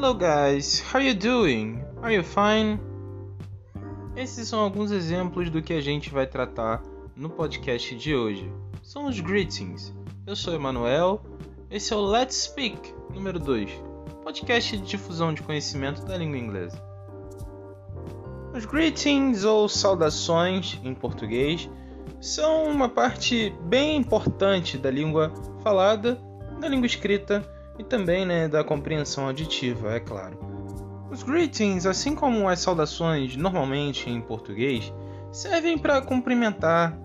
Hello guys, how you doing? Are you fine? Esses são alguns exemplos do que a gente vai tratar no podcast de hoje. São os greetings. Eu sou Emanuel, esse é o Let's Speak número 2, podcast de difusão de conhecimento da língua inglesa. Os greetings ou saudações em português são uma parte bem importante da língua falada, da língua escrita e também né, da compreensão auditiva, é claro. Os greetings, assim como as saudações normalmente em português, servem para cumprimentar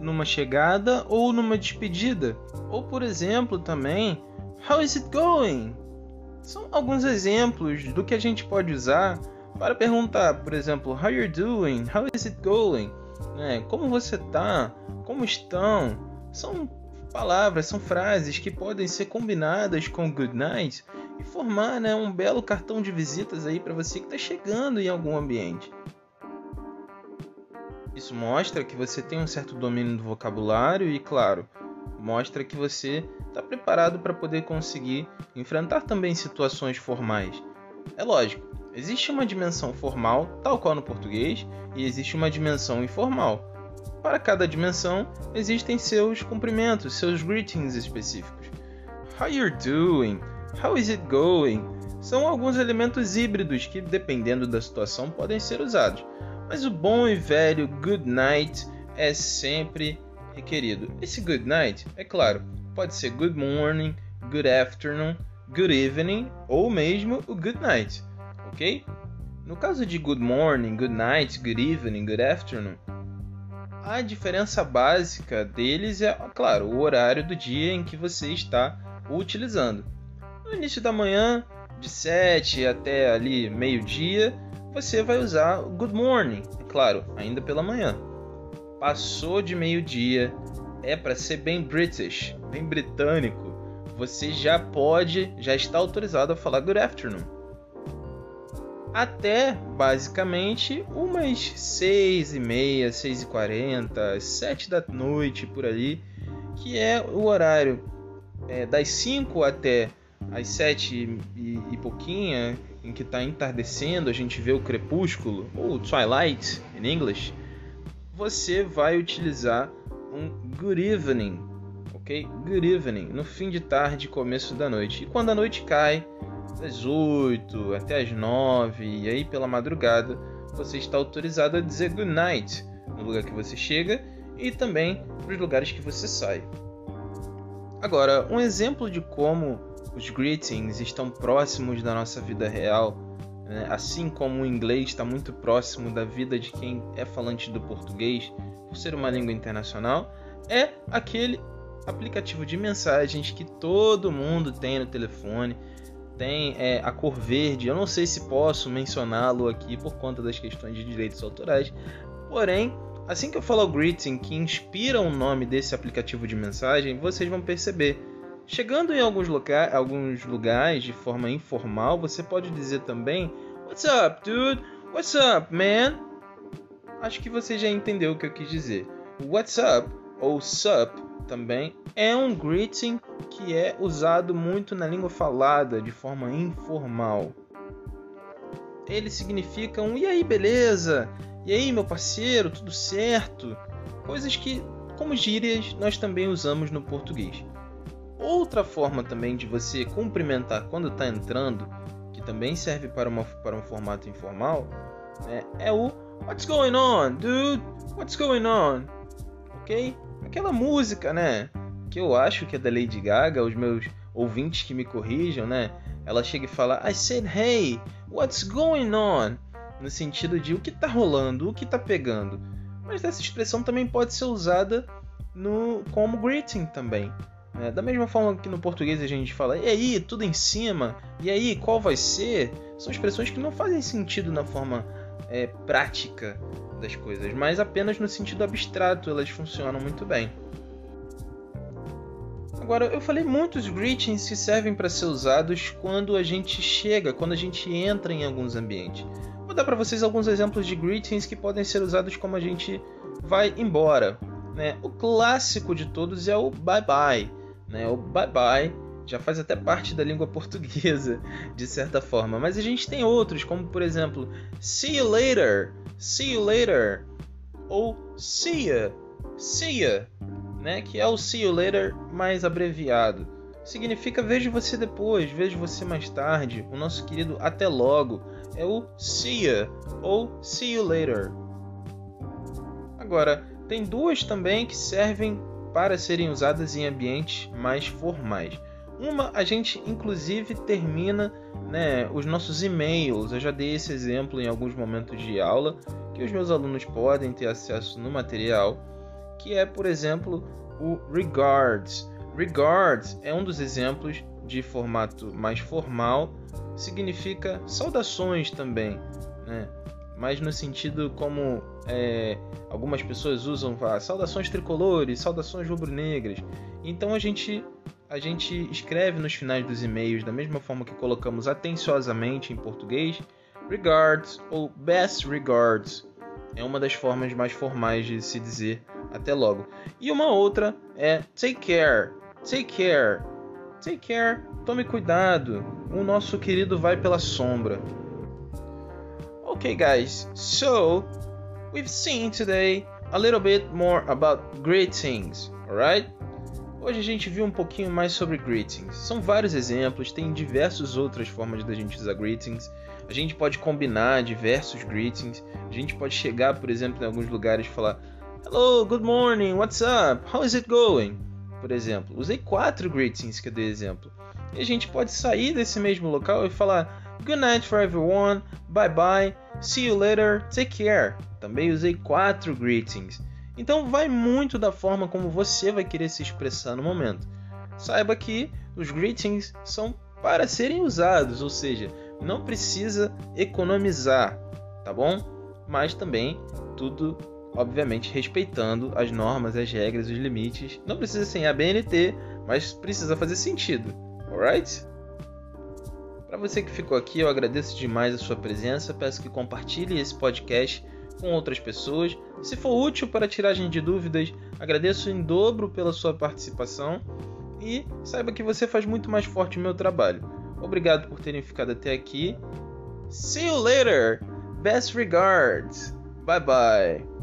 numa chegada ou numa despedida, ou por exemplo também, How is it going? São alguns exemplos do que a gente pode usar para perguntar, por exemplo, How you doing? How is it going? Né? Como você tá? Como estão? São palavras, são frases que podem ser combinadas com good night e formar né, um belo cartão de visitas aí para você que está chegando em algum ambiente. Isso mostra que você tem um certo domínio do vocabulário e, claro, mostra que você está preparado para poder conseguir enfrentar também situações formais. É lógico, existe uma dimensão formal, tal qual no português, e existe uma dimensão informal. Para cada dimensão, existem seus cumprimentos, seus greetings específicos. How you doing? How is it going? São alguns elementos híbridos que, dependendo da situação, podem ser usados. Mas o bom e velho good night é sempre requerido. Esse good night, é claro, pode ser good morning, good afternoon, good evening ou mesmo o good night, ok? No caso de good morning, good night, good evening, good afternoon, a diferença básica deles é, claro, o horário do dia em que você está utilizando. No início da manhã, de 7 até ali meio-dia, você vai usar o good morning, claro, ainda pela manhã. Passou de meio-dia, é para ser bem British, bem britânico. Você já pode, já está autorizado a falar good afternoon até basicamente umas seis e meia, seis e quarenta, sete da noite por ali, que é o horário é, das 5 até as sete e, e pouquinha, em que está entardecendo, a gente vê o crepúsculo, ou twilight em inglês, você vai utilizar um good evening, ok? Good evening, no fim de tarde, começo da noite. E quando a noite cai, das 8 até as 9 e aí pela madrugada você está autorizado a dizer good night no lugar que você chega e também para os lugares que você sai. Agora, um exemplo de como os greetings estão próximos da nossa vida real, né? assim como o inglês está muito próximo da vida de quem é falante do português, por ser uma língua internacional, é aquele aplicativo de mensagens que todo mundo tem no telefone, tem é, a cor verde. Eu não sei se posso mencioná-lo aqui por conta das questões de direitos autorais. Porém, assim que eu falar o greeting que inspira o nome desse aplicativo de mensagem, vocês vão perceber. Chegando em alguns, loca alguns lugares de forma informal, você pode dizer também What's up, dude? What's up, man? Acho que você já entendeu o que eu quis dizer. What's up ou sup também é um greeting que é usado muito na língua falada de forma informal. Ele significa um e aí, beleza? E aí, meu parceiro, tudo certo? Coisas que, como gírias, nós também usamos no português. Outra forma também de você cumprimentar quando está entrando, que também serve para, uma, para um formato informal, né, é o What's going on, dude? What's going on? Ok? Aquela música, né? Que eu acho que é da Lady Gaga, os meus ouvintes que me corrijam, né? Ela chega e fala: I said, hey, what's going on? No sentido de o que tá rolando, o que tá pegando. Mas essa expressão também pode ser usada no como greeting também. Né? Da mesma forma que no português a gente fala, e aí, tudo em cima, e aí, qual vai ser? São expressões que não fazem sentido na forma é, prática das coisas, mas apenas no sentido abstrato elas funcionam muito bem. Agora, eu falei muitos greetings que servem para ser usados quando a gente chega, quando a gente entra em alguns ambientes. Vou dar para vocês alguns exemplos de greetings que podem ser usados como a gente vai embora. Né? O clássico de todos é o bye bye. Né? O bye bye já faz até parte da língua portuguesa, de certa forma. Mas a gente tem outros, como por exemplo, see you later, see you later, ou see ya, see ya, né? Que é o see you later mais abreviado. Significa vejo você depois, vejo você mais tarde. O nosso querido até logo é o see ya ou see you later. Agora, tem duas também que servem para serem usadas em ambientes mais formais. Uma, a gente inclusive termina né, os nossos e-mails. Eu já dei esse exemplo em alguns momentos de aula que os meus alunos podem ter acesso no material, que é, por exemplo, o regards. Regards é um dos exemplos de formato mais formal, significa saudações também, né? mas no sentido como é, algumas pessoas usam ah, saudações tricolores, saudações rubro-negras. Então a gente a gente escreve nos finais dos e-mails da mesma forma que colocamos atenciosamente em português, regards ou best regards. É uma das formas mais formais de se dizer até logo. E uma outra é take care, take care, take care, tome cuidado. O nosso querido vai pela sombra. Okay, guys, so we've seen today a little bit more about greetings, alright? Hoje a gente viu um pouquinho mais sobre greetings. São vários exemplos, tem diversas outras formas da gente usar greetings. A gente pode combinar diversos greetings. A gente pode chegar, por exemplo, em alguns lugares e falar: Hello, good morning, what's up? How is it going? Por exemplo, usei quatro greetings que eu dei exemplo. E a gente pode sair desse mesmo local e falar: Good night for everyone, bye bye, see you later, take care. Também usei quatro greetings. Então vai muito da forma como você vai querer se expressar no momento. Saiba que os greetings são para serem usados, ou seja, não precisa economizar, tá bom? Mas também tudo, obviamente, respeitando as normas, as regras, os limites. Não precisa ser em ABNT, mas precisa fazer sentido, alright? Para você que ficou aqui, eu agradeço demais a sua presença. Peço que compartilhe esse podcast com outras pessoas. Se for útil para tiragem de dúvidas, agradeço em dobro pela sua participação e saiba que você faz muito mais forte o meu trabalho. Obrigado por terem ficado até aqui. See you later. Best regards. Bye bye.